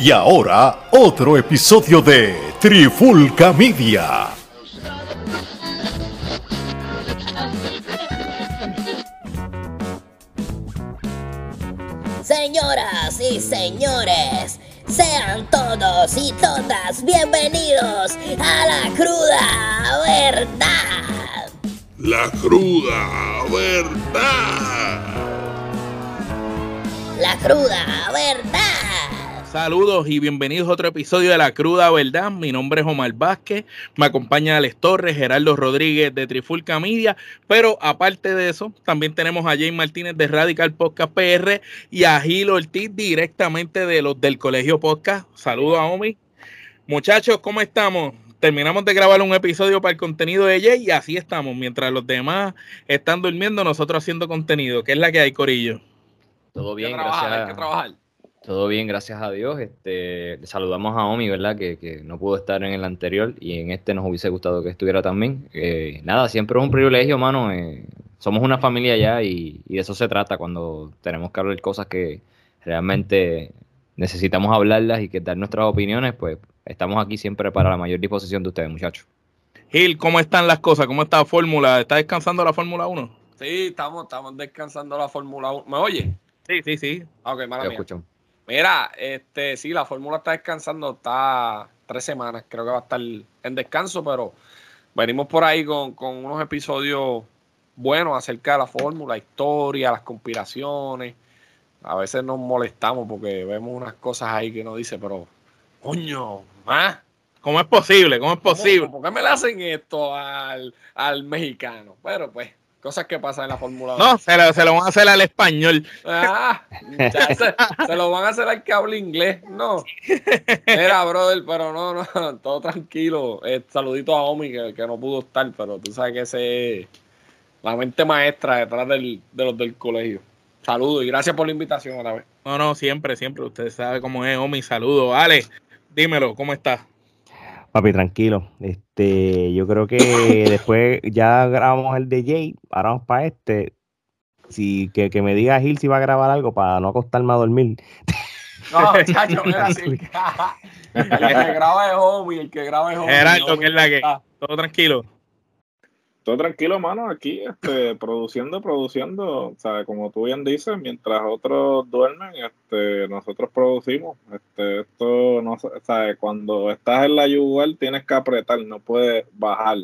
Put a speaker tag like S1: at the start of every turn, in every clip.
S1: Y ahora, otro episodio de Trifulca Media.
S2: Señoras y señores, sean todos y todas bienvenidos a la cruda verdad.
S3: La cruda verdad.
S2: La cruda verdad.
S4: Saludos y bienvenidos a otro episodio de La Cruda Verdad. Mi nombre es Omar Vázquez, me acompaña Alex Torres, Gerardo Rodríguez de Trifulca Media, pero aparte de eso, también tenemos a Jay Martínez de Radical Podcast PR y a Gil Ortiz directamente de los del Colegio Podcast. Saludos a Omi. Muchachos, ¿cómo estamos? Terminamos de grabar un episodio para el contenido de Jay y así estamos. Mientras los demás están durmiendo, nosotros haciendo contenido. ¿Qué es la que hay, Corillo?
S5: Todo bien,
S6: trabajar,
S5: gracias.
S6: Hay que trabajar.
S5: Todo bien, gracias a Dios. Este, saludamos a Omi, ¿verdad? Que, que, no pudo estar en el anterior y en este nos hubiese gustado que estuviera también. Eh, nada, siempre es un privilegio, mano. Eh, somos una familia ya y, y, de eso se trata cuando tenemos que hablar cosas que realmente necesitamos hablarlas y que dar nuestras opiniones, pues estamos aquí siempre para la mayor disposición de ustedes, muchachos.
S4: Gil, ¿cómo están las cosas? ¿Cómo está la Fórmula? ¿Está descansando la Fórmula 1?
S6: Sí, estamos, estamos descansando la Fórmula 1. ¿Me oye?
S4: Sí, sí, sí.
S6: Ok, mala mía.
S5: Escucho.
S6: Mira, este, sí, la fórmula está descansando, está tres semanas, creo que va a estar en descanso, pero venimos por ahí con, con unos episodios buenos acerca de la fórmula, historia, las conspiraciones. A veces nos molestamos porque vemos unas cosas ahí que nos dice, pero, coño, ¿ah?
S4: ¿Cómo es posible? ¿Cómo es posible?
S6: ¿Por qué me le hacen esto al, al mexicano? Pero pues, cosas que pasan en la Fórmula
S4: 1. No, se lo, se lo, van a hacer al español.
S6: Ah, se, se, lo van a hacer al que habla inglés. No. Era, brother, pero no, no, todo tranquilo. Eh, saludito a Omi, que, que, no pudo estar, pero tú sabes que ese es la mente maestra detrás del, de los del colegio. Saludos y gracias por la invitación otra vez.
S4: No, no, siempre, siempre. Usted sabe cómo es, Omi. Saludos. Ale, dímelo, ¿cómo estás?
S7: Papi, tranquilo. Este, yo creo que después ya grabamos el de Jay, ahora vamos para este. Si, que, que, me diga Gil si va a grabar algo para no acostarme a dormir.
S6: No, chacho, mira, así. el que graba es homie, el que graba es homie.
S4: Gerardo, que es la que. Todo tranquilo.
S3: Todo tranquilo, mano, aquí, este, produciendo, produciendo, o sea, como tú bien dices, mientras otros duermen, este, nosotros producimos, este, esto, no, o sea, cuando estás en la yugular tienes que apretar, no puedes bajar.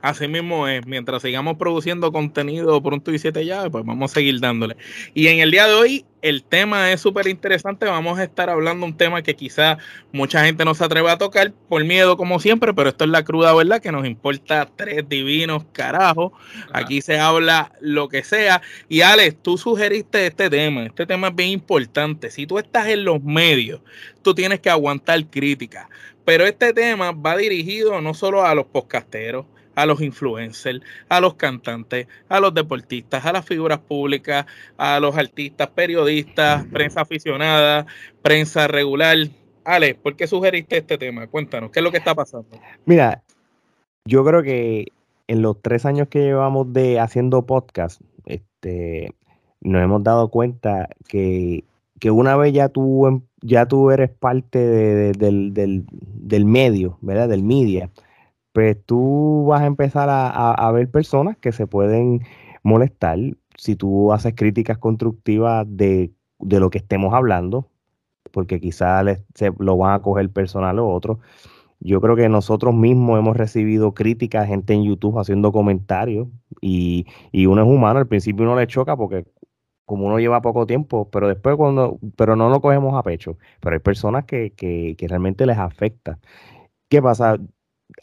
S4: Así mismo es, mientras sigamos produciendo contenido pronto y siete llaves, pues vamos a seguir dándole. Y en el día de hoy, el tema es súper interesante. Vamos a estar hablando un tema que quizá mucha gente no se atreve a tocar por miedo, como siempre, pero esto es la cruda verdad que nos importa tres divinos carajos. Aquí se habla lo que sea. Y Alex, tú sugeriste este tema. Este tema es bien importante. Si tú estás en los medios, tú tienes que aguantar críticas. Pero este tema va dirigido no solo a los podcasteros, a los influencers, a los cantantes, a los deportistas, a las figuras públicas, a los artistas, periodistas, prensa aficionada, prensa regular. Ale, ¿por qué sugeriste este tema? Cuéntanos, ¿qué es lo que está pasando?
S7: Mira, yo creo que en los tres años que llevamos de haciendo podcast, este, nos hemos dado cuenta que, que una vez ya tú, ya tú eres parte de, de, del, del, del medio, ¿verdad? Del media pues tú vas a empezar a, a, ver personas que se pueden molestar si tú haces críticas constructivas de, de lo que estemos hablando, porque quizás lo van a coger personal o otro. Yo creo que nosotros mismos hemos recibido críticas, gente en YouTube haciendo comentarios, y, y uno es humano, al principio uno le choca porque como uno lleva poco tiempo, pero después cuando, pero no lo cogemos a pecho. Pero hay personas que, que, que realmente les afecta. ¿Qué pasa?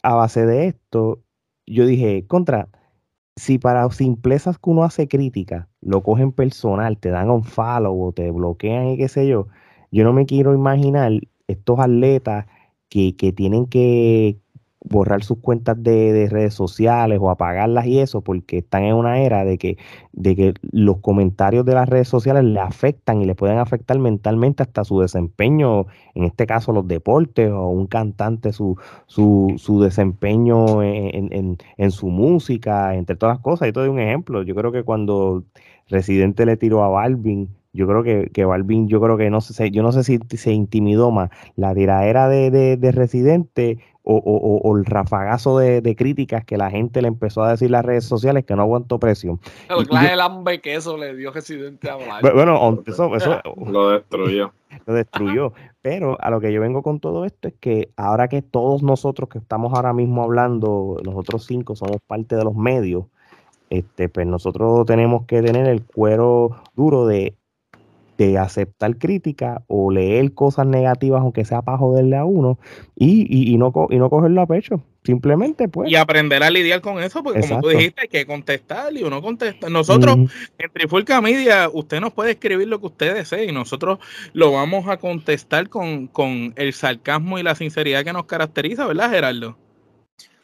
S7: A base de esto, yo dije, contra, si para simplezas que uno hace crítica, lo cogen personal, te dan un follow o te bloquean y qué sé yo, yo no me quiero imaginar estos atletas que, que tienen que borrar sus cuentas de, de, redes sociales o apagarlas y eso, porque están en una era de que, de que los comentarios de las redes sociales le afectan y le pueden afectar mentalmente hasta su desempeño, en este caso los deportes o un cantante su, su, su desempeño en, en, en, su música, entre todas las cosas. Y te doy un ejemplo, yo creo que cuando Residente le tiró a Balvin yo creo que, que Balvin, yo creo que no sé, yo no sé si se intimidó más la tiradera de, de, de Residente o, o, o, el rafagazo de, de, críticas que la gente le empezó a decir en las redes sociales que no aguantó presión.
S6: El clase el hambre que eso le dio Residente a
S7: Balvin. Bueno, eso, eso
S3: lo destruyó.
S7: Lo destruyó. Pero a lo que yo vengo con todo esto es que ahora que todos nosotros que estamos ahora mismo hablando, nosotros cinco somos parte de los medios, este, pues nosotros tenemos que tener el cuero duro de de aceptar crítica o leer cosas negativas, aunque sea para joderle a uno, y, y, y, no, y no cogerlo a pecho. Simplemente, pues.
S4: Y aprender a lidiar con eso, porque como tú dijiste, hay que contestar y uno contesta. Nosotros, en Trifulca Media, usted nos puede escribir lo que usted desee y nosotros lo vamos a contestar con, con el sarcasmo y la sinceridad que nos caracteriza, ¿verdad, Gerardo?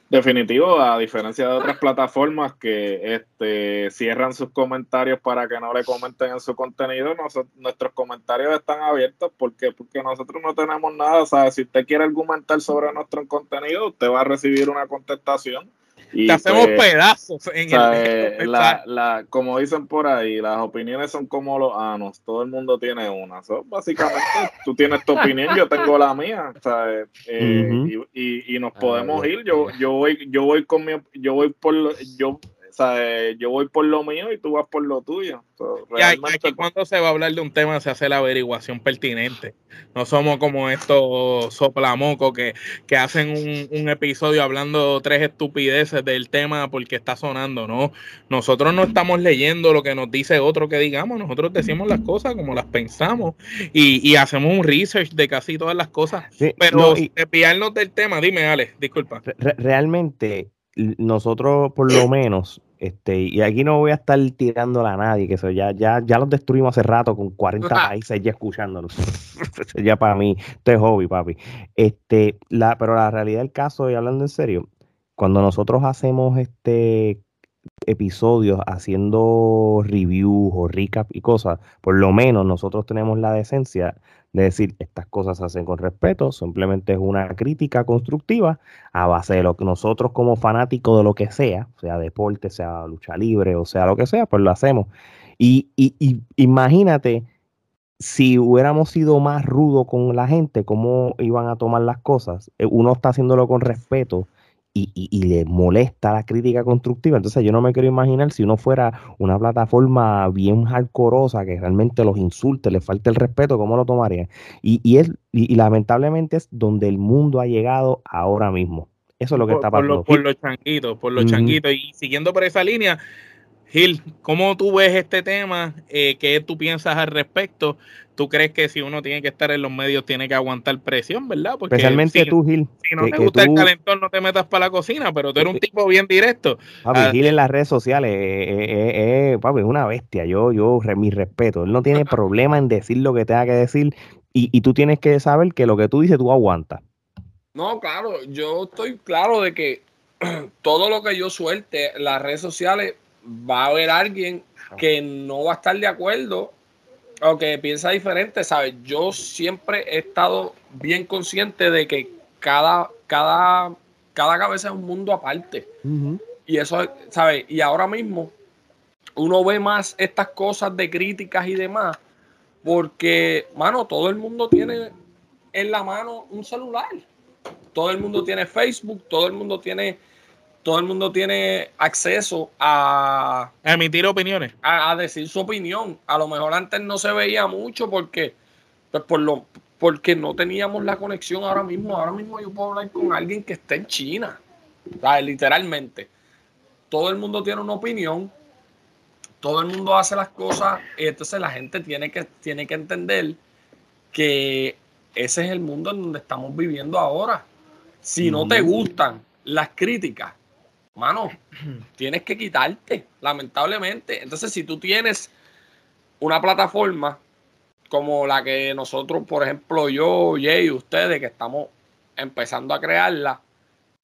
S3: Definitivo, a diferencia de otras plataformas que este, cierran sus comentarios para que no le comenten en su contenido, nuestros comentarios están abiertos. Porque porque nosotros no tenemos nada, o sea, si usted quiere argumentar sobre nuestro contenido, usted va a recibir una contestación
S4: y te hacemos pues, pedazos en
S3: el, la, la, como dicen por ahí, las opiniones son como los anos, todo el mundo tiene una. básicamente, tú tienes tu opinión, yo tengo la mía, ¿sabes? Eh, y, y, nos podemos ir. Yo, yo voy, yo voy con mi, yo voy por, yo sea, yo voy por lo mío y tú vas por lo tuyo.
S4: y aquí cuando se va a hablar de un tema se hace la averiguación pertinente. No somos como estos soplamocos que, que hacen un, episodio hablando tres estupideces del tema porque está sonando, ¿no? Nosotros no estamos leyendo lo que nos dice otro que digamos, nosotros decimos las cosas como las pensamos y, y hacemos un research de casi todas las cosas. pero no, del tema, dime, Ale, disculpa.
S7: realmente nosotros por lo menos este, y aquí no voy a estar tirándola a nadie, que eso ya, ya, ya los destruimos hace rato con 40 países ya escuchándolos. ya para mí, esto es hobby, papi. Este, la, pero la realidad del caso, y hablando en serio, cuando nosotros hacemos este episodios haciendo reviews o recap y cosas, por lo menos nosotros tenemos la decencia de decir estas cosas se hacen con respeto, simplemente es una crítica constructiva a base de lo que nosotros como fanáticos de lo que sea, sea deporte, sea lucha libre o sea lo que sea, pues lo hacemos. Y, y, imagínate si hubiéramos sido más rudo con la gente, cómo iban a tomar las cosas. Eh, uno está haciéndolo con respeto y, le molesta la crítica constructiva. Entonces yo no me quiero imaginar si uno fuera una plataforma bien hardcoreosa que realmente los insulte, le falte el respeto, ¿cómo lo tomaría? Y, y, es, y, lamentablemente es donde el mundo ha llegado ahora mismo. Eso es lo que está pasando.
S4: Por, los changuitos, por los changuitos. Y siguiendo por esa línea, Gil, ¿cómo tú ves este tema? Eh, ¿Qué tú piensas al respecto? ¿Tú crees que si uno tiene que estar en los medios tiene que aguantar presión, verdad?
S7: Porque Especialmente tú, Gil.
S4: Si no te gusta el calentón, no te metas para la cocina, pero tú eres un tipo bien directo.
S7: Papi, ah, Gil en las redes sociales, eh, eh, papi, es una bestia. Yo, yo, mi respeto. Él no tiene problema en decir lo que tenga que decir y, y tú tienes que saber que lo que tú dices tú aguantas.
S6: No, claro, yo estoy claro de que todo lo que yo suelte, las redes sociales, va a haber alguien que no va a estar de acuerdo o que piensa diferente, ¿sabes? Yo siempre he estado bien consciente de que cada, cada, cada cabeza es un mundo aparte. Y eso, ¿sabes? Y ahora mismo uno ve más estas cosas de críticas y demás, porque, mano, todo el mundo tiene en la mano un celular. Todo el mundo tiene Facebook, todo el mundo tiene todo el mundo tiene acceso a,
S4: emitir opiniones.
S6: A, decir su opinión. A lo mejor antes no se veía mucho porque, pues por lo, porque no teníamos la conexión ahora mismo. Ahora mismo yo puedo hablar con alguien que está en China. Literalmente. Todo el mundo tiene una opinión. Todo el mundo hace las cosas. Y entonces la gente tiene que, tiene que entender que ese es el mundo en donde estamos viviendo ahora. Si no te gustan las críticas, mano, tienes que quitarte, lamentablemente. Entonces, si tú tienes una plataforma como la que nosotros, por ejemplo, yo, Jay, ustedes, que estamos empezando a crearla,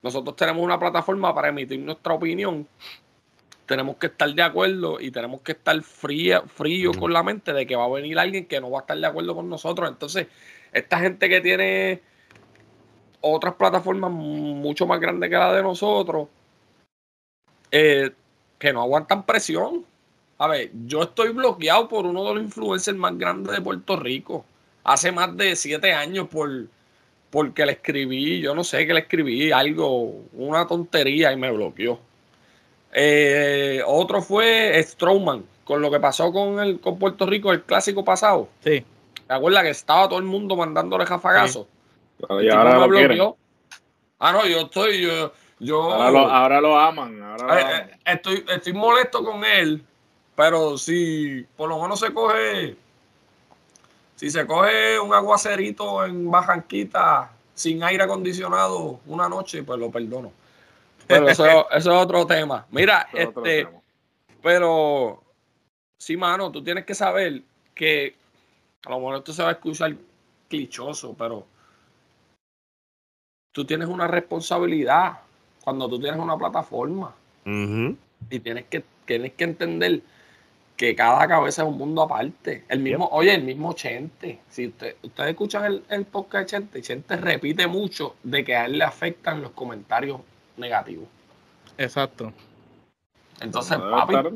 S6: nosotros tenemos una plataforma para emitir nuestra opinión. Tenemos que estar de acuerdo y tenemos que estar frío, frío con la mente de que va a venir alguien que no va a estar de acuerdo con nosotros. Entonces, esta gente que tiene otras plataformas mucho más grandes que la de nosotros, eh, que no aguantan presión. A ver, yo estoy bloqueado por uno de los influencers más grandes de Puerto Rico. Hace más de siete años por porque le escribí, yo no sé qué le escribí, algo, una tontería y me bloqueó. Eh, otro fue Strowman, con lo que pasó con, el, con Puerto Rico el clásico pasado.
S4: Sí.
S6: ¿Te acuerdas que estaba todo el mundo mandándole jafagazo?
S3: Y ahora lo quieren.
S6: Ah, no, yo estoy. Yo, yo
S3: Ahora lo, ahora lo aman. Ahora lo
S6: eh,
S3: aman.
S6: eh, estoy, estoy molesto con él, pero si por lo menos se coge. Si se coge un aguacerito en Bajanquita sin aire acondicionado una noche, pues lo perdono. Pero eso, eso es otro tema. Mira,
S3: es
S6: este,
S3: tema.
S6: pero sí, mano, tú tienes que saber que a lo mejor esto se va a escuchar clichoso, pero tú tienes una responsabilidad cuando tú tienes una plataforma y tienes que, tienes que entender que cada cabeza es un mundo aparte. El mismo, oye, el mismo Chente. Si usted, ustedes escuchan el, el podcast de Chente, Chente repite mucho de que a él le afectan los comentarios negativos.
S4: Exacto.
S6: Entonces,
S3: No debe
S6: papi,
S3: estar-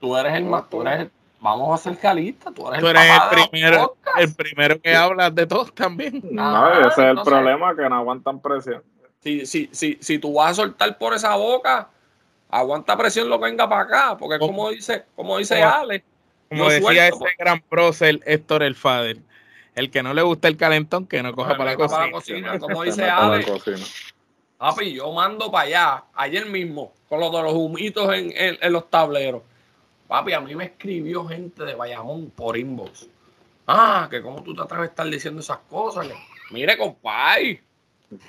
S6: tú eres el más, tú eres el- vamos a ser realistas, tú eres
S4: Tú
S6: el
S4: eres
S6: papá de
S4: el
S6: los
S4: primero, el primero que habla de todos también.
S3: No,
S6: Ah,
S3: ese es el
S6: entonces-
S3: problema, que no aguantan presión.
S6: Si, si, si, si tú vas a soltar por esa boca, aguanta presión lo que venga para acá, porque como dice, como dice. Ale,
S4: Como decía
S6: suelto,
S4: ese
S6: pues.
S4: gran prócer Héctor el Fader. El que no le gusta el calentón, que no coja
S6: No,
S4: para la
S6: no coja para
S4: cocina.
S6: la cocina, como dice Ale. Papi, yo mando para allá, ayer mismo, con los de los humitos en, en- en los tableros. Papi, a mí me escribió gente de Bayamón por inbox. Ah, que cómo tú te atreves a estar diciendo esas cosas. Que, Mire, compadre,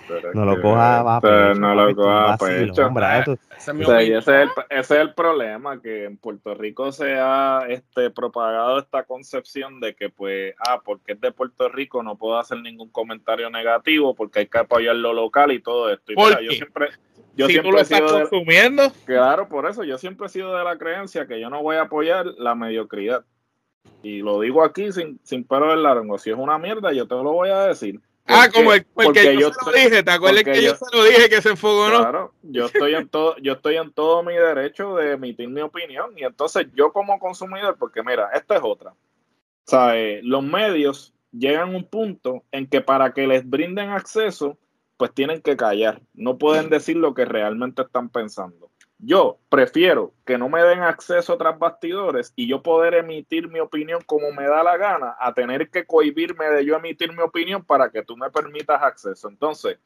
S3: Pero es
S7: No lo coja a
S3: pero
S7: pecho,
S3: No lo coja pecho.
S7: hombre, esto-
S6: esa es mi
S3: O sea, y
S6: opinión.
S3: ese, es el, ese es el problema, que en Puerto Rico se ha este, propagado esta concepción de que, pues, ah, porque es de Puerto Rico no puedo hacer ningún comentario negativo porque hay que apoyar lo local y todo esto. Y
S4: ¿Por
S3: mira, yo siempre, yo
S4: si tú
S3: siempre
S4: lo
S3: he
S4: estás
S3: sido de,
S4: consumiendo,
S3: claro, por eso, yo siempre he sido de la creencia que yo no voy a apoyar la mediocridad. Y lo digo aquí sin, sin pero en la lengua. Si es una mierda, yo te lo voy a decir.
S4: Ah, como el, porque
S3: porque
S4: yo,
S3: yo
S4: se lo dije, ¿te acuerdas que yo,
S3: yo-
S4: se lo dije que se enfogó, no?
S3: Claro, yo estoy en todo, yo estoy en todo mi derecho de emitir mi opinión y entonces yo como consumidor, porque mira, esta es otra. Sea, eh, los medios llegan a un punto en que para que les brinden acceso, pues tienen que callar, no pueden decir lo que realmente están pensando. Yo prefiero que no me den acceso tras bastidores y yo poder emitir mi opinión como me da la gana, a tener que cohibirme de yo emitir mi opinión para que tú me permitas acceso. Entonces,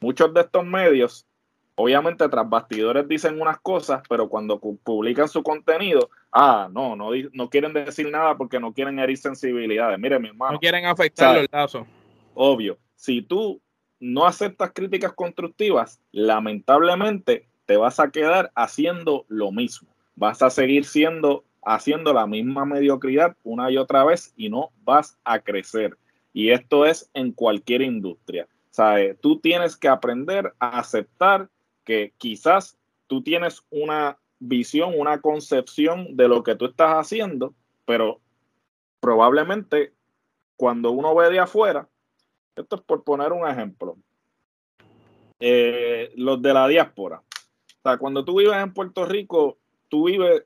S3: muchos de estos medios, obviamente tras bastidores dicen unas cosas, pero cuando pu- publican su contenido, ah, no, no, no quieren decir nada porque no quieren herir sensibilidades. Mire, mi hermano,
S4: No quieren afectar
S3: ¿Sabes?
S4: los lazos.
S3: obvio, si tú no aceptas críticas constructivas, lamentablemente te vas a quedar haciendo lo mismo. Vas a seguir siendo haciendo la misma mediocridad una y otra vez y no vas a crecer. Y esto es en cualquier industria. ¿Sabe? Tú tienes que aprender a aceptar que quizás tú tienes una visión, una concepción de lo que tú estás haciendo, pero probablemente cuando uno ve de afuera, esto es por poner un ejemplo, eh, los de la diáspora. O sea, cuando tú vives en Puerto Rico, tú vives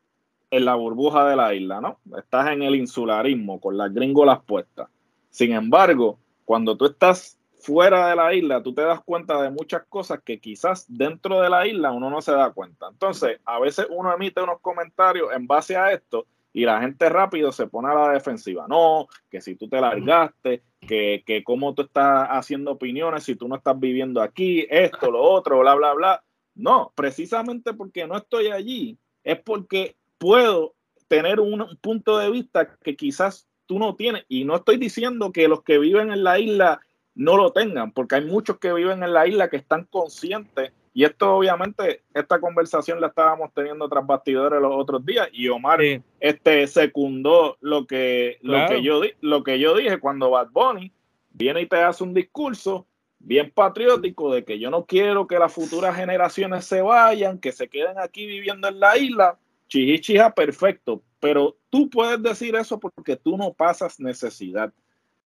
S3: en la burbuja de la isla, ¿no? Estás en el insularismo, con las gringolas puestas. Sin embargo, cuando tú estás fuera de la isla, tú te das cuenta de muchas cosas que quizás dentro de la isla uno no se da cuenta. Entonces, a veces uno emite unos comentarios en base a esto y la gente rápido se pone a la defensiva. No, que si tú te largaste, que, que cómo tú estás haciendo opiniones si tú no estás viviendo aquí, esto, lo otro, bla, bla, bla. No, precisamente porque no estoy allí, es porque puedo tener un punto de vista que quizás tú no tienes. Y no estoy diciendo que los que viven en la isla no lo tengan, porque hay muchos que viven en la isla que están conscientes. Y esto obviamente, esta conversación la estábamos teniendo tras bastidores los otros días y Omar
S4: Sí.
S3: este secundó lo que, lo que yo lo que yo dije cuando Bad Bunny viene y te hace un discurso bien patriótico de que yo no quiero que las futuras generaciones se vayan, que se queden aquí viviendo en la isla. Chihichija, perfecto. Pero tú puedes decir eso porque tú no pasas necesidad.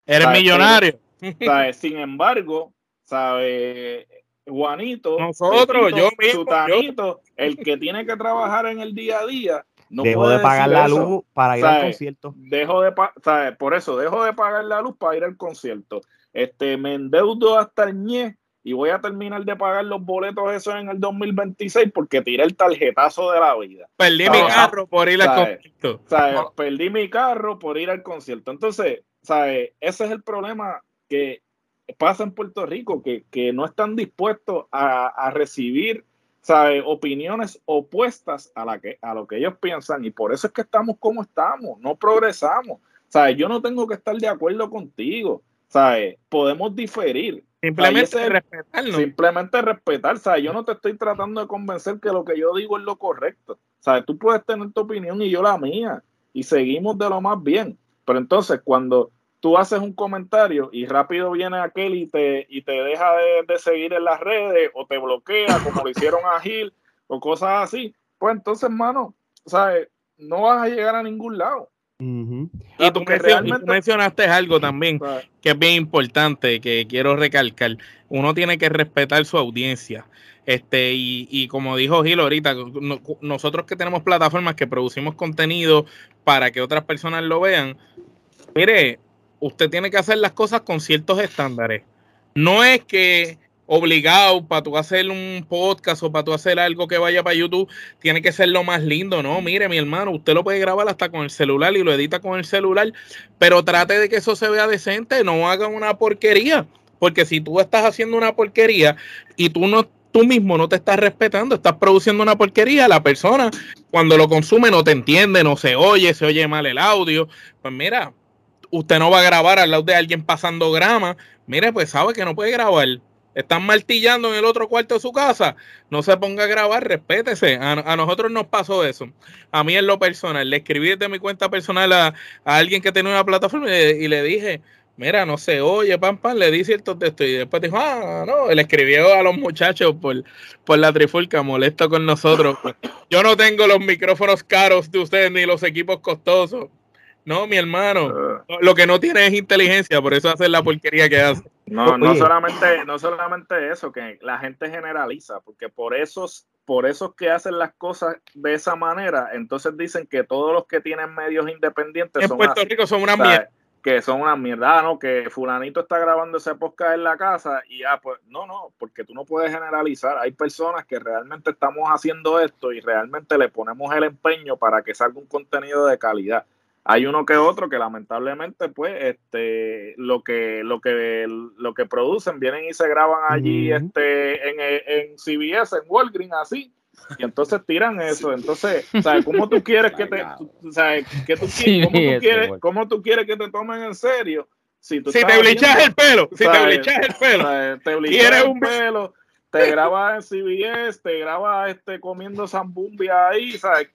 S4: Eres
S3: ¿Sabes?
S4: millonario.
S3: ¿Sabes? Sin embargo, ¿sabe? Juanito,
S4: Nosotros,
S3: Pepito,
S4: yo mismo,
S3: Sutanito, el que tiene que trabajar en el día a día, No
S7: Dejó
S3: puede
S7: de pagar la
S3: eso.
S7: luz para ir al
S3: ¿Sabes?
S7: concierto.
S3: Dejo de pa- ¿sabes? Por eso, dejo de pagar la luz para ir al concierto. Este, me endeudo hasta el ñe y voy a terminar de pagar los boletos esos en el 2026 porque tiré el tarjetazo de la vida.
S4: Perdí mi carro por ir al
S3: ¿sabes?
S4: concierto.
S3: Perdí mi carro por ir al concierto. Entonces, ¿sabes? Ese es el problema que pasa en Puerto Rico, que, que no están dispuestos a, a recibir, ¿sabes? Opiniones opuestas a, la que, a lo que ellos piensan. Y por eso es que estamos como estamos, no progresamos. ¿Sabes? Yo no tengo que estar de acuerdo contigo. ¿Sabes? Podemos diferir.
S4: Simplemente
S3: el-
S4: respetarnos.
S3: Simplemente respetar, ¿sabes? Yo no te estoy tratando de convencer que lo que yo digo es lo correcto. ¿Sabes? Tú puedes tener tu opinión y yo la mía. Y seguimos de lo más bien. Pero entonces, cuando tú haces un comentario y rápido viene aquel y te, y te deja de, de seguir en las redes o te bloquea, como lo hicieron a Gil o cosas así, pues entonces, hermano, ¿sabes? No vas a llegar a ningún lado.
S7: Ujú.
S4: Y tú, y tú mencionaste algo también
S3: ¿sabes?
S4: que es bien importante, que quiero recalcar. Uno tiene que respetar su audiencia. Este, y, y como dijo Gil ahorita, no- nosotros que tenemos plataformas que producimos contenido para que otras personas lo vean, mire, usted tiene que hacer las cosas con ciertos estándares. No es que obligado para tú hacer un podcast o para tú hacer algo que vaya para YouTube, tiene que ser lo más lindo, ¿no? Mire, mi hermano, usted lo puede grabar hasta con el celular y lo edita con el celular, pero trate de que eso se vea decente, no haga una porquería, porque si tú estás haciendo una porquería y tú no tú mismo no te estás respetando, estás produciendo una porquería, la persona cuando lo consume no te entiende, no se oye, se oye mal el audio, pues mira, usted no va a grabar al lado de alguien pasando grama, mire, pues sabe que no puede grabar. Están martillando en el otro cuarto de su casa. No se ponga a grabar, respétese. A, a nosotros nos pasó eso. A mí en lo personal, le escribí desde mi cuenta personal a, a alguien que tenía una plataforma y le, y le dije, mira, no se oye, pam, pam, le di ciertos textos y después dijo, ah, no, le escribió a los muchachos por, por la trifulca, molesto con nosotros. Yo no tengo los micrófonos caros de ustedes ni los equipos costosos. No, mi hermano,
S3: Eh,
S4: lo que no tiene es inteligencia, por eso hace la porquería que hace.
S3: No, no solamente, no solamente eso, que la gente generaliza, porque por esos, por esos que hacen las cosas de esa manera, entonces dicen que todos los que tienen medios independientes
S4: En
S3: son
S4: Puerto
S3: así,
S4: Rico son una
S3: ¿sabes?
S4: mierda.
S3: que son una mierda, Ah, ¿no? Que fulanito está grabando ese podcast en la casa y ah, pues no, no, porque tú no puedes generalizar. Hay personas que realmente estamos haciendo esto y realmente le ponemos el empeño para que salga un contenido de calidad. Hay uno que otro que lamentablemente, pues, este, lo que, lo que, lo que producen vienen y se graban allí,
S7: Ujú.
S3: este, en, en CBS, en Walgreens, así, y entonces tiran eso. Entonces, ¿sabes? ¿Cómo tú quieres que te, ¿sabes? ¿Qué tú,
S5: Sí,
S3: cómo, tú quieres. ¿Cómo tú quieres que te tomen en serio? Si, tú
S4: Si te blichas el pelo, si te
S3: ¿sabes?
S4: blichas el pelo.
S3: ¿sabes? te
S4: eres
S3: blichas el
S4: un-
S3: pelo, te grabas en CBS, te grabas este, comiendo zambumbia ahí, ¿sabes?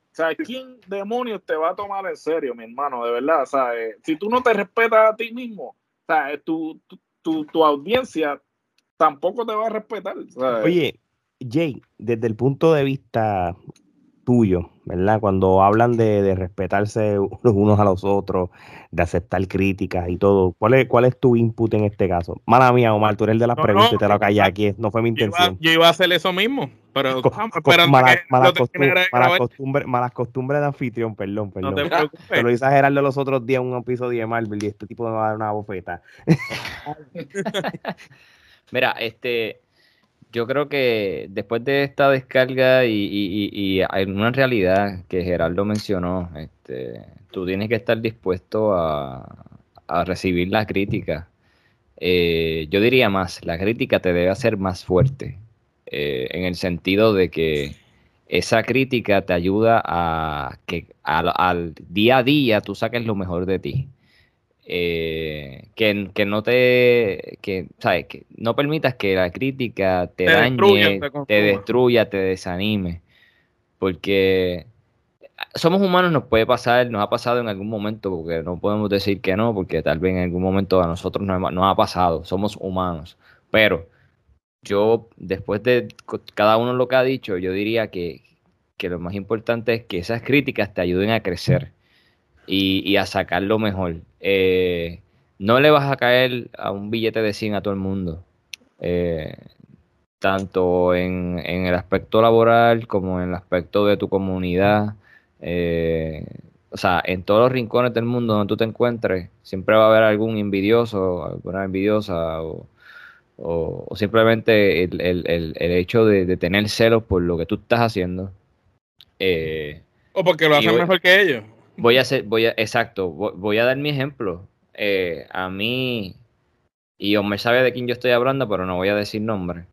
S3: ¿Quién demonios te va a tomar en serio, mi hermano? De verdad, ¿sabes? Si tú no te respetas a ti mismo, ¿sabes? Tu, tu, tu, tu audiencia tampoco te va a respetar, ¿sabes?
S7: Oye, Jay, desde el punto de vista tuyo, ¿verdad? Cuando hablan de, de respetarse los unos a los otros, de aceptar críticas y todo, ¿cuál es, cuál es tu input en este caso? Mala mía, Omar, tú eres el de las
S4: No,
S7: preguntas
S4: no,
S7: y te lo callé
S4: no.
S7: aquí, no fue mi
S4: Yo iba,
S7: intención.
S4: yo iba a hacer eso mismo, pero
S7: Co- co- mala- malas costumbres malas costumbres de anfitrión, perdón,
S4: No
S7: perdón.
S4: te
S7: Te
S4: preocupes.
S7: lo hice a Gerardo los otros días en un episodio de Marvel y este tipo me va a dar una bofeta.
S5: Mira, este, yo creo que después de esta descarga y, y- y- hay una realidad que Gerardo mencionó, este, tú tienes que estar dispuesto a, recibir la crítica. Eh, yo diría más, la crítica te debe hacer más fuerte, eh, en el sentido de que esa crítica te ayuda a que al, al día a día tú saques lo mejor de ti eh, que, que no te que, ¿sabes? que no permitas que la crítica te,
S4: Te
S5: dañe,
S4: te
S5: destruya, te desanime. Porque somos humanos, nos puede pasar, nos ha pasado en algún momento, porque no podemos decir que no, porque tal vez en algún momento a nosotros nos, ha- nos ha pasado, somos humanos. Pero yo, después de cada uno lo que ha dicho, yo diría que, que lo más importante es que esas críticas te ayuden a crecer y, y a sacar lo mejor. Eh, no le vas a caer a un billete de 100 a todo el mundo, eh, tanto en, en el aspecto laboral como en el aspecto de tu comunidad. Eh, o sea, en todos los rincones del mundo donde tú te encuentres, siempre va a haber algún envidioso, alguna envidiosa o, simplemente el, hecho de, tener celos por lo que tú estás haciendo.
S4: Eh, o porque lo hacen mejor que ellos.
S5: Voy a hacer, voy a, exacto, voy, a dar mi ejemplo. Eh, a mí, y Omar sabe de quién yo estoy hablando, pero no voy a decir nombre.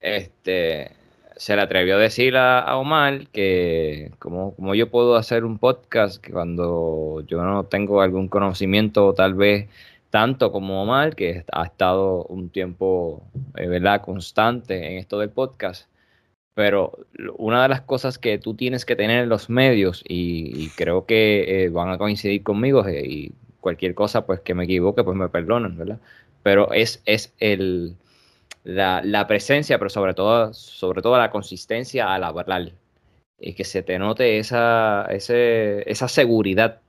S5: Este, se le atrevió a decir a, Omar que como, como, yo puedo hacer un podcast que cuando yo no tengo algún conocimiento tal vez tanto como Omar, que ha estado un tiempo eh, ¿verdad? constante en esto del podcast, pero una de las cosas que tú tienes que tener en los medios, y, creo que eh, van a coincidir conmigo, eh, y cualquier cosa pues que me equivoque, pues me perdonan, ¿verdad? Pero es, es el la, presencia, pero sobre todo, sobre todo la consistencia al hablar. Y que se te note esa, esa seguridad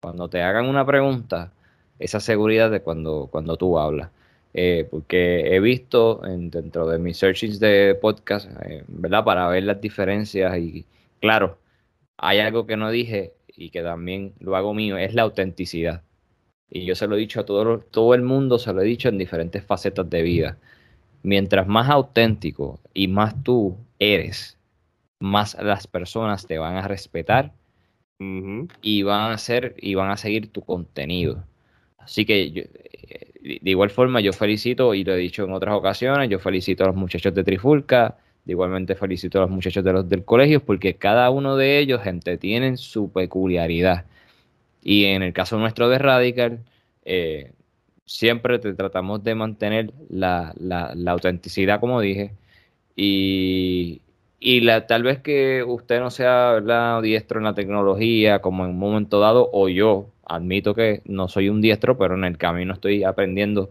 S5: cuando te hagan una pregunta, esa seguridad de cuando, cuando tú hablas. Eh, porque he visto en, dentro de mis searchings de podcast, eh, ¿verdad? Para ver las diferencias y claro, hay algo que no dije y que también lo hago mío, es la autenticidad. Y yo se lo he dicho a todo, todo el mundo, se lo he dicho en diferentes facetas de vida mientras más auténtico y más tú eres, más las personas te van a respetar y van a hacer y van a seguir tu contenido. Así que eh, de igual forma yo felicito, y lo he dicho en otras ocasiones, yo felicito a los muchachos de Trifulca, igualmente felicito a los muchachos de los del colegio, porque cada uno de ellos, gente, tienen su peculiaridad. Y en el caso nuestro de Radical, eh, siempre te tratamos de mantener la, autenticidad, como dije, y, la, tal vez que usted no sea diestro en la tecnología, como en un momento dado, o yo admito que no soy un diestro, pero en el camino estoy aprendiendo.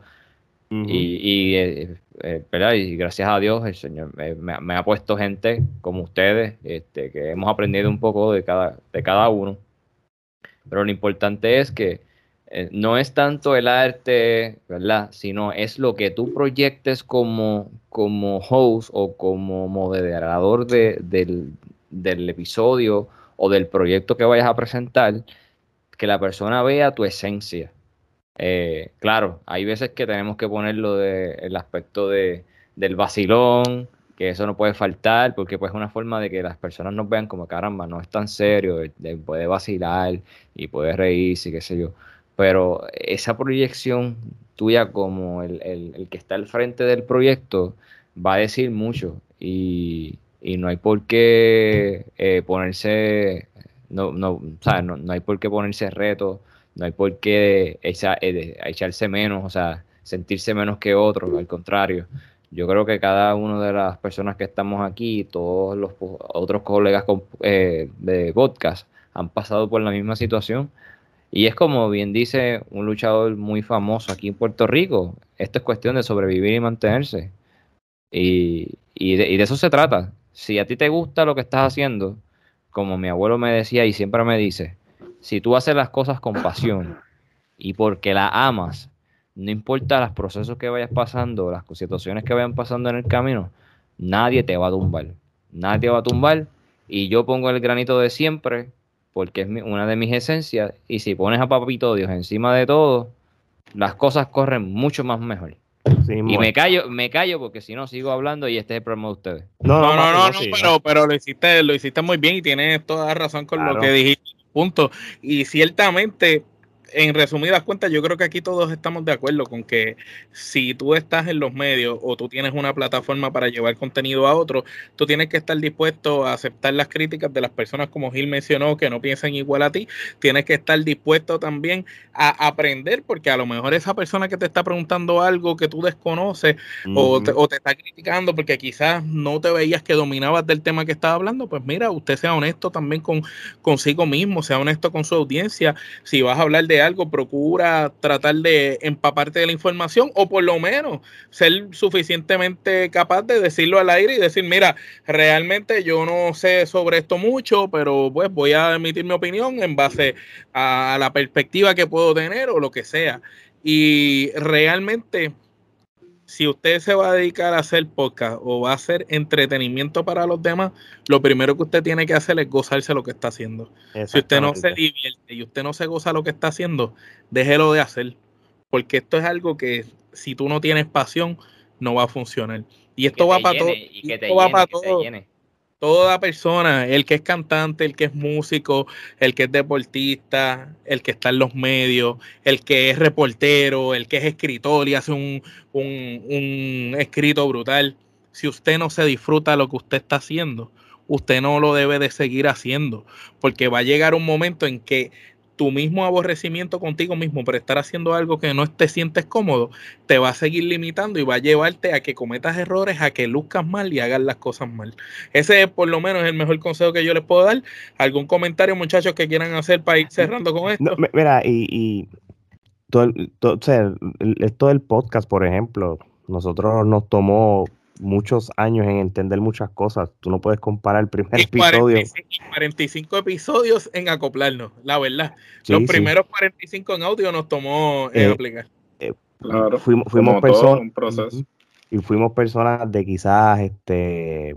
S5: Y, eh, eh, y gracias a Dios el Señor me, ha puesto gente como ustedes, este, que hemos aprendido un poco de cada, de cada uno. Pero lo importante es que eh, no es tanto el arte, ¿verdad? Sino es lo que tú proyectes como, como host o como moderador del, episodio o del proyecto que vayas a presentar, que la persona vea tu esencia. Eh, claro, hay veces que tenemos que ponerlo del aspecto de, del vacilón, que eso no puede faltar, porque pues es una forma de que las personas nos vean como caramba, no es tan serio, puede vacilar y puede reírse, qué sé yo pero esa proyección tuya como el, que está al frente del proyecto va a decir mucho y, no hay por qué eh, ponerse, no, no, no, no, hay por qué ponerse reto, no hay por qué eh, echarse menos, o sea, sentirse menos que otros, al contrario. Yo creo que cada una de las personas que estamos aquí, todos los otros colegas eh, de podcast, han pasado por la misma situación y es como bien dice un luchador muy famoso aquí en Puerto Rico, esto es cuestión de sobrevivir y mantenerse. Y, de, eso se trata. Si a ti te gusta lo que estás haciendo, como mi abuelo me decía y siempre me dice, si tú haces las cosas con pasión y porque la amas, no importa los procesos que vayas pasando, las situaciones que vayan pasando en el camino, nadie te va a tumbar. Nadie te va a tumbar. Y yo pongo el granito de siempre porque es una de mis esencias. Y si pones a Papito Dios encima de todo, las cosas corren mucho más mejor. Y me callo, me callo porque si no sigo hablando y este es el problema de ustedes.
S4: No, no, no, no, pero, pero, lo hiciste, lo hiciste muy bien y tienes toda razón con lo que dijiste. Punto. Y ciertamente en resumidas cuentas, yo creo que aquí todos estamos de acuerdo con que si tú estás en los medios o tú tienes una plataforma para llevar contenido a otro, tú tienes que estar dispuesto a aceptar las críticas de las personas como Gil mencionó que no piensan igual a ti. Tienes que estar dispuesto también a aprender porque a lo mejor esa persona que te está preguntando algo que tú desconoces o, te, o, te, está criticando porque quizás no te veías que dominabas del tema que estaba hablando, pues mira, usted sea honesto también con consigo mismo, sea honesto con su audiencia. Si vas a hablar de algo, procura tratar de empaparte de la información o por lo menos ser suficientemente capaz de decirlo al aire y decir, mira, realmente yo no sé sobre esto mucho, pero pues voy a emitir mi opinión en base a la perspectiva que puedo tener o lo que sea. Y realmente si usted se va a dedicar a hacer podcast o va a hacer entretenimiento para los demás, lo primero que usted tiene que hacer es gozarse lo que está haciendo. Si usted no se divierte y usted no se goza lo que está haciendo, déjelo de hacer. Porque esto es algo que si tú no tienes pasión, no va a funcionar. Y esto va para todo. Y que te va para todo toda persona, el que es cantante, el que es músico, el que es deportista, el que está en los medios, el que es reportero, el que es escritor y hace un, un, escrito brutal. Si usted no se disfruta lo que usted está haciendo, usted no lo debe de seguir haciendo, porque va a llegar un momento en que tu mismo aborrecimiento contigo mismo por estar haciendo algo que no te sientes cómodo, te va a seguir limitando y va a llevarte a que cometas errores, a que luzcas mal y hagas las cosas mal. Ese es por lo menos el mejor consejo que yo les puedo dar. ¿Algún comentario, muchachos, que quieran hacer para ir cerrando con esto?
S7: mira, y, todo, todo, todo el podcast, por ejemplo, nosotros nos tomó muchos años en entender muchas cosas. Tú no puedes comparar el primer episodio.
S4: 45 episodios en acoplarnos, la verdad. Los primeros 45 en audio nos tomó en eh, aplicar.
S7: Eh, fuimos, fuimos personas. Y fuimos personas de quizás este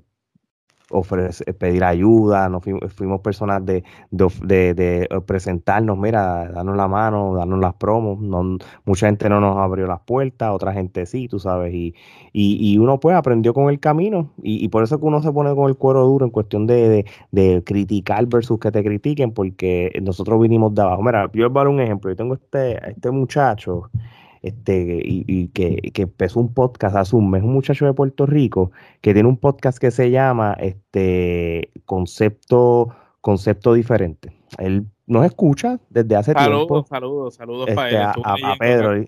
S7: ofrecer, pedir ayuda, nos fuimos, personas de, de, presentarnos, mira, darnos la mano, darnos las promos, no, mucha gente no nos abrió las puertas, otra gente sí, tú sabes, y, y, uno pues aprendió con el camino, y, por eso que uno se pone con el cuero duro en cuestión de, criticar versus que te critiquen, porque nosotros vinimos de abajo. Mira, yo voy a dar un ejemplo, yo tengo este, este muchacho, este, y, que, empezó un podcast hace un mes, un muchacho de Puerto Rico que tiene un podcast que se llama este Concepto, Concepto Diferente. Él nos escucha desde hace
S4: tiempo. Saludos, saludos,
S7: este, a, Pedro.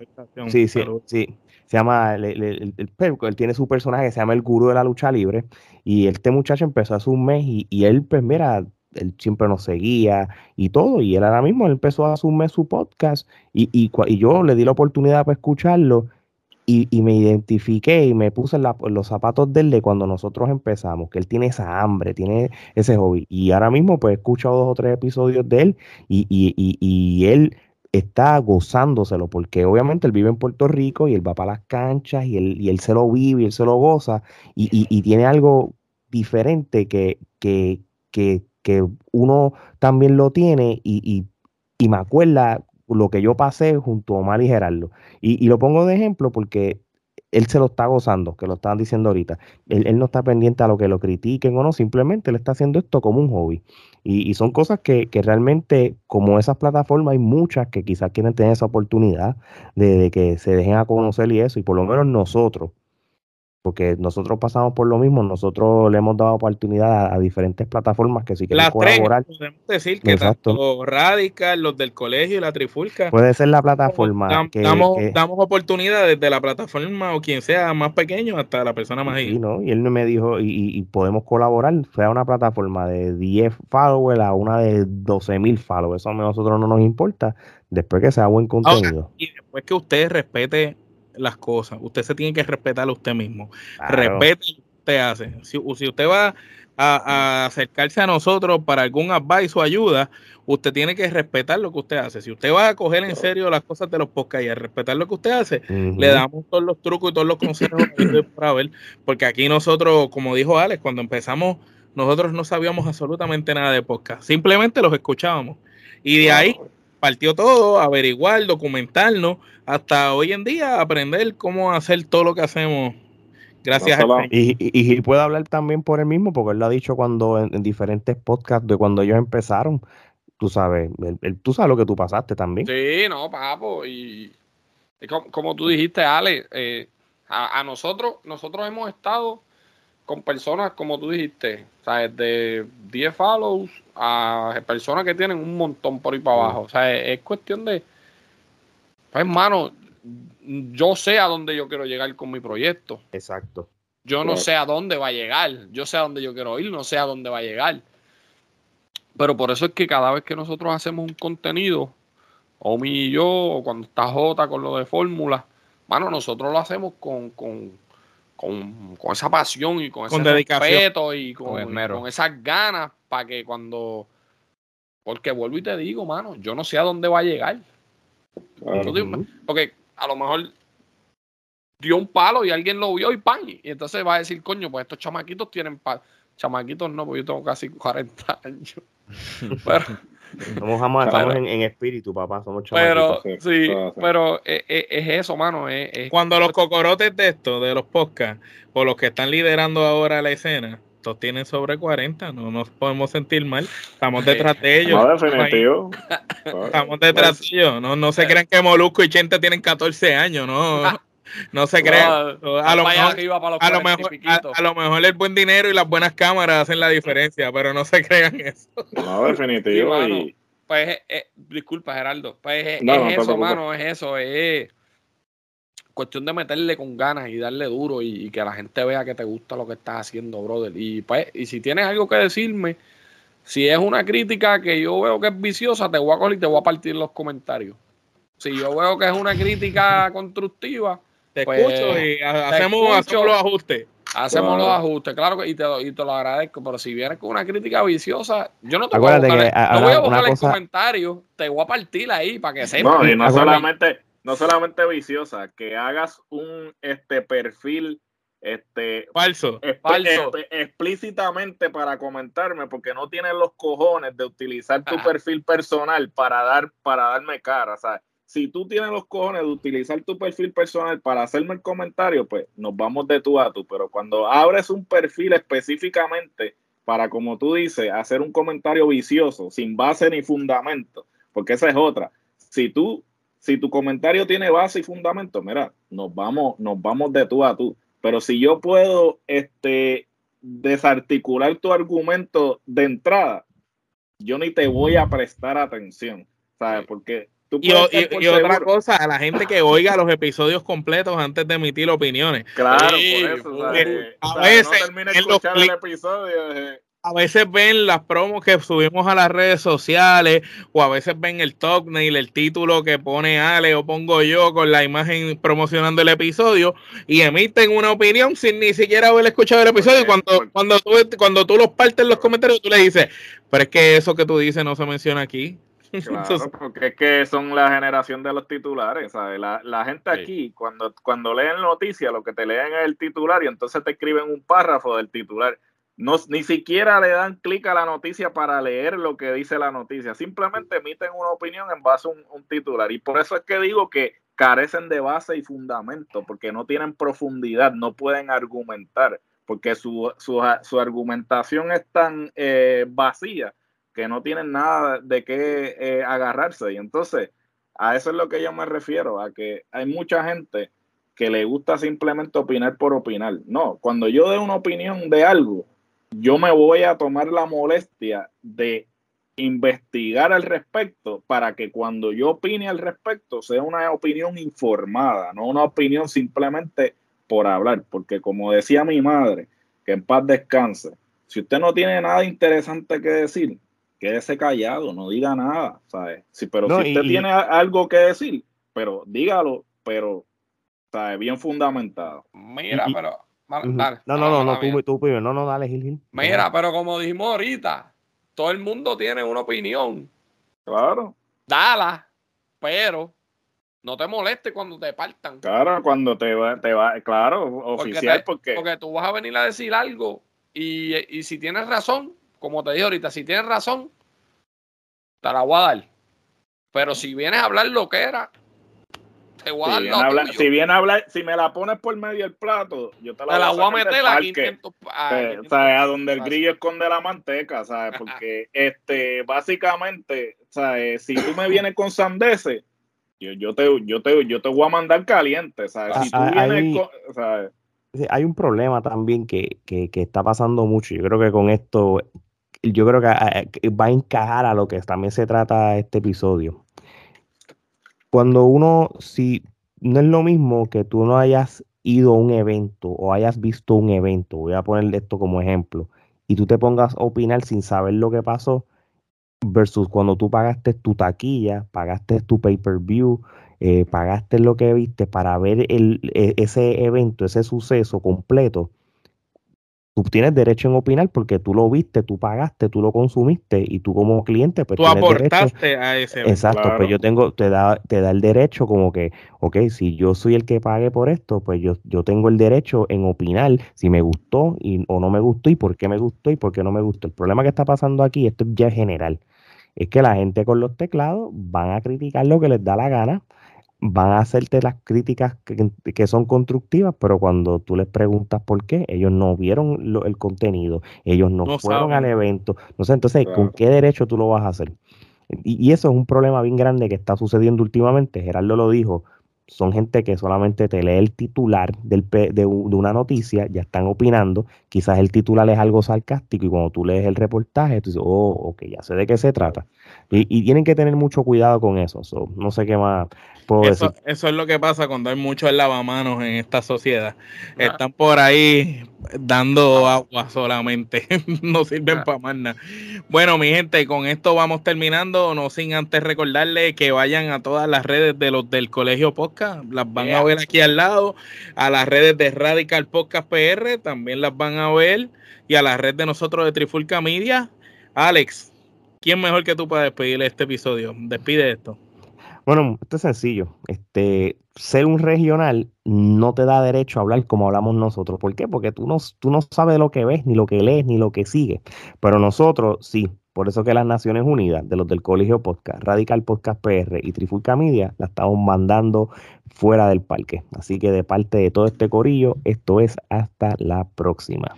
S7: Sí, sí, sí. Se llama, el, el, él tiene su personaje que se llama el gurú de la lucha libre. Y este muchacho empezó hace un mes y, y él, pues mira, él siempre nos seguía y todo, y él ahora mismo empezó a asumir su podcast y, y, y, yo le di la oportunidad para escucharlo y, y me identifiqué y me puse en, los zapatos de él de cuando nosotros empezamos, que él tiene esa hambre, tiene ese hobby, y ahora mismo pues he escuchado dos o tres episodios de él y, y él está gozándoselo, porque obviamente él vive en Puerto Rico y él va para las canchas y él, y él se lo vive y él se lo goza y, y tiene algo diferente que, que, que que uno también lo tiene y, y, me acuerda lo que yo pasé junto a Omar y Gerardo. Y, y, lo pongo de ejemplo porque él se lo está gozando, que lo estaban diciendo ahorita. Él, no está pendiente a lo que lo critiquen o no, simplemente le está haciendo esto como un hobby. Y, y son cosas que, que, realmente, como esas plataformas, hay muchas que quizás quieren tener esa oportunidad de, de que se dejen a conocer y eso. Y por lo menos nosotros, porque nosotros pasamos por lo mismo, nosotros le hemos dado oportunidad a, diferentes plataformas que si quieren Las colaborar.
S4: podemos decir que tanto Radical, los del colegio y la Trifulca.
S7: Puede ser la plataforma.
S4: que, damos, damos oportunidad desde la plataforma o quien sea más pequeño hasta la persona más
S7: sí, ¿no? Y él me dijo, y, podemos colaborar, fue a una plataforma de 10 followers a una de 12 mil followers, eso a nosotros no nos importa, después que sea buen contenido.
S4: y después que usted respete las cosas. Usted se tiene que respetar a usted mismo. Respete lo que usted hace. Si, usted va a, acercarse a nosotros para algún advice o ayuda, usted tiene que respetar lo que usted hace. Si usted va a coger en serio las cosas de los podcasts y a respetar lo que usted hace, le damos todos los trucos y todos los consejos para ver. Porque aquí nosotros, como dijo Alex, cuando empezamos, nosotros no sabíamos absolutamente nada de podcast. Simplemente los escuchábamos. Y de ahí partió todo, averiguar, documentarnos, hasta hoy en día aprender cómo hacer todo lo que hacemos. Gracias a
S7: y, y, y, puede hablar también por él mismo, porque él lo ha dicho cuando en, diferentes podcasts de cuando ellos empezaron. Tú sabes, tú sabes lo que tú pasaste también.
S6: Sí, no, papo. Y, como, tú dijiste, Ale, eh, a, a, nosotros, nosotros hemos estado con personas, como tú dijiste, ¿sabes? de 10 follows a personas que tienen un montón por ahí para abajo. O sea, es, cuestión de, pues, hermano, yo sé a dónde yo quiero llegar con mi proyecto.
S7: Exacto.
S6: Yo no sé a dónde va a llegar. Yo sé a dónde yo quiero ir, no sé a dónde va a llegar. Pero por eso es que cada vez que nosotros hacemos un contenido, Omi y yo, o cuando está Jota con lo de fórmula, mano, nosotros lo hacemos con, con con, esa pasión y con, ese respeto y con, con, esas ganas para que cuando. Porque vuelvo y te digo, mano, yo no sé a dónde va a llegar. Porque a lo mejor dio un palo y alguien lo vio y pan. Y entonces va a decir, coño, pues estos chamaquitos tienen palo. Chamaquitos no, porque yo tengo casi 40 años. Pero,
S7: Somos, jamás, estamos en, en espíritu, papá. Somos
S6: pero sí, pero es, es- es eso, mano. Es, es-
S4: Cuando los cocorotes de esto, de los podcasts, o los que están liderando ahora la escena, todos tienen sobre 40, no nos podemos sentir mal. Estamos detrás de ellos.
S3: No, definitivo.
S4: Estamos detrás de ellos. No, no se crean que Molusco y Chente tienen 14 años, no. No se crean.
S6: No,
S4: A lo
S6: vaya
S4: mejor,
S6: arriba para los
S4: a lo
S6: 40 y
S4: mejor, a, a lo mejor el buen dinero y las buenas cámaras hacen la diferencia, pero no se crean eso.
S3: No, definitivo.
S6: Sí, mano.
S3: y,
S6: Pues, eh, eh, disculpa, Gerardo. Pues es,
S3: No,
S6: es
S3: no
S6: eso, mano, es eso. Es cuestión de meterle con ganas y darle duro y, y que la gente vea que te gusta lo que estás haciendo, brother. Y pues, y si tienes algo que decirme, si es una crítica que yo veo que es viciosa, te voy a coger y te voy a partir los comentarios. Si yo veo que es una crítica constructiva,
S4: Te
S6: Pues,
S4: escucho y ha- hacemos,
S6: escucho.
S4: hacemos los ajustes.
S6: hacemos los ajustes, claro que y te, lo- y te lo agradezco, pero si vienes con una crítica viciosa, yo no te
S7: Acuérdate
S6: voy a
S7: que,
S6: buscar,
S7: a-
S6: no voy a buscar el
S7: cosa-
S6: comentario, te voy a partir ahí para que sepas.
S3: No, y no solamente, no solamente viciosa, que hagas un este perfil este
S4: Falso.
S3: espe-
S6: Falso.
S3: explícitamente para comentarme porque no tienes los cojones de utilizar tu
S6: Ah.
S3: perfil personal para dar para darme cara, o sea, si tú tienes los cojones de utilizar tu perfil personal para hacerme el comentario, pues nos vamos de tú a tú, pero cuando abres un perfil específicamente para, como tú dices, hacer un comentario vicioso, sin base ni fundamento, porque esa es otra. Si tú, si tu comentario tiene base y fundamento, mira, nos vamos, nos vamos de tú a tú. Pero si yo puedo este, desarticular tu argumento de entrada, yo ni te voy a prestar atención, ¿sabes? Porque
S4: Y, otra cosa, a la gente que oiga los episodios completos antes de emitir opiniones.
S3: Claro,
S6: Sí,
S3: por eso, ¿sabes?
S4: a
S3: O sea,
S4: veces
S3: no
S4: los
S3: el episodio. eh,
S4: A veces ven las promos que subimos a las redes sociales, o a veces ven el thumbnail, el título que pone Ale o pongo yo con la imagen promocionando el episodio, y emiten una opinión sin ni siquiera haber escuchado el episodio.
S3: Porque-
S4: cuando,
S3: porque-
S4: cuando, tú, cuando tú los partes en los comentarios, tú le dices, pero es que eso que tú dices no se menciona aquí.
S3: Claro, porque es que son la generación de los titulares, ¿sabes? La, la gente
S6: Sí.
S3: aquí, cuando, cuando leen noticias, lo que te leen es el titular y entonces te escriben un párrafo del titular. No, ni siquiera le dan clic a la noticia para leer lo que dice la noticia. Simplemente emiten una opinión en base a un, un titular. Y por eso es que digo que carecen de base y fundamento, porque no tienen profundidad, no pueden argumentar, porque su, su, su argumentación es tan eh, vacía que no tienen nada de qué eh, agarrarse. Y entonces, a eso es lo que yo me refiero, a que hay mucha gente que le gusta simplemente opinar por opinar. No, cuando yo dé una opinión de algo, yo me voy a tomar la molestia de investigar al respecto para que cuando yo opine al respecto sea una opinión informada, no una opinión simplemente por hablar, porque como decía mi madre, que en paz descanse, si usted no tiene nada interesante que decir, quédese callado, no diga nada, ¿sabes? Sí, pero
S7: No,
S3: si usted
S7: y-
S3: tiene algo que decir, pero dígalo, pero ¿sabe? bien fundamentado.
S6: Mira,
S7: Y-
S6: pero. dale,
S7: No, no,
S6: dale,
S7: no, no, tú, tú primero. No, no, dale, Gil, Gil.
S6: Mira, pero como dijimos ahorita, todo el mundo tiene una opinión.
S3: Claro,
S6: Dala, pero no te molestes cuando te partan.
S3: claro, cuando te va, te va, claro,
S6: Porque
S3: oficial,
S6: te-
S3: porque,
S6: Porque tú vas a venir a decir algo y, y si tienes razón, como te dije ahorita, si tienes razón, te la voy a dar. Pero si vienes a hablar lo que era, te voy a
S3: si
S6: dar
S3: viene,
S6: lo
S3: a hablar,
S6: tuyo.
S3: si viene a hablar, si me la pones por medio del plato, yo te la,
S6: te la voy a meter a
S3: parque.
S6: 500 a
S3: Eh,
S6: 500
S3: ¿sabes? A donde el grillo esconde la manteca, ¿sabes? Porque este, básicamente, ¿sabes? Si tú me vienes con sandeces, yo, yo, te, yo, te, yo te voy a mandar caliente, ¿sabes? Si tú
S7: Ah, ah,
S3: vienes
S7: ahí-
S3: con,
S7: Hay un problema también que, que, que está pasando mucho. Yo creo que con esto, yo creo que, ah, que va a encajar a lo que también se trata este episodio. Cuando uno, si no es lo mismo que tú no hayas ido a un evento o hayas visto un evento, voy a poner esto como ejemplo, y tú te pongas a opinar sin saber lo que pasó, versus cuando tú pagaste tu taquilla, pagaste tu pay-per-view, eh, pagaste lo que viste para ver el, e- ese evento, ese suceso completo, tú tienes derecho en opinar porque tú lo viste, tú pagaste, tú lo consumiste y tú como cliente pues
S4: tú
S7: tienes
S4: aportaste
S7: derecho.
S4: a ese
S7: Exacto,
S3: Claro.
S7: pues yo tengo, te da, te da el derecho como que, ok, si yo soy el que pague por esto, pues yo, yo tengo el derecho en opinar si me gustó y, o no me gustó y por qué me gustó y por qué no me gustó. El problema que está pasando aquí, esto es ya general, es que la gente con los teclados van a criticar lo que les da la gana, van a hacerte las críticas que, que son constructivas, pero cuando tú les preguntas por qué, ellos no vieron lo- el contenido, ellos no,
S4: No
S7: fueron
S4: saben.
S7: al evento, no sé, entonces, ¿con qué derecho tú lo vas a hacer? Y, y eso es un problema bien grande que está sucediendo últimamente. Gerardo lo dijo. Son gente que solamente te lee el titular del, de, de una noticia, ya están opinando. Quizás el titular es algo sarcástico y cuando tú lees el reportaje, tú dices, oh, ok, ya sé de qué se trata. Y, y tienen que tener mucho cuidado con eso. So, no sé qué más puedo
S4: Eso,
S7: decir.
S4: eso es lo que pasa cuando hay muchos lavamanos en esta sociedad.
S6: Ah.
S4: Están por ahí dando agua solamente. no sirven
S6: Ah.
S4: para más nada. Bueno, mi gente, con esto vamos terminando. No sin antes recordarles que vayan a todas las redes de los del Colegio Podcast. Las van a ver aquí al lado. A las redes de Radical Podcast PR también las van a ver. Y a la red de nosotros de Trifulca Media. Alex, ¿quién mejor que tú para despedir este episodio? Despide esto.
S7: Bueno, esto es sencillo. Este, ser un regional no te da derecho a hablar como hablamos nosotros. ¿Por qué? Porque tú no, tú no sabes lo que ves, ni lo que lees, ni lo que sigues. Pero nosotros sí. Por eso que las Naciones Unidas, de los del Colegio Podcast, Radical Podcast PR y Trifulca Media, la estamos mandando fuera del parque. Así que de parte de todo este corillo, esto es hasta la próxima.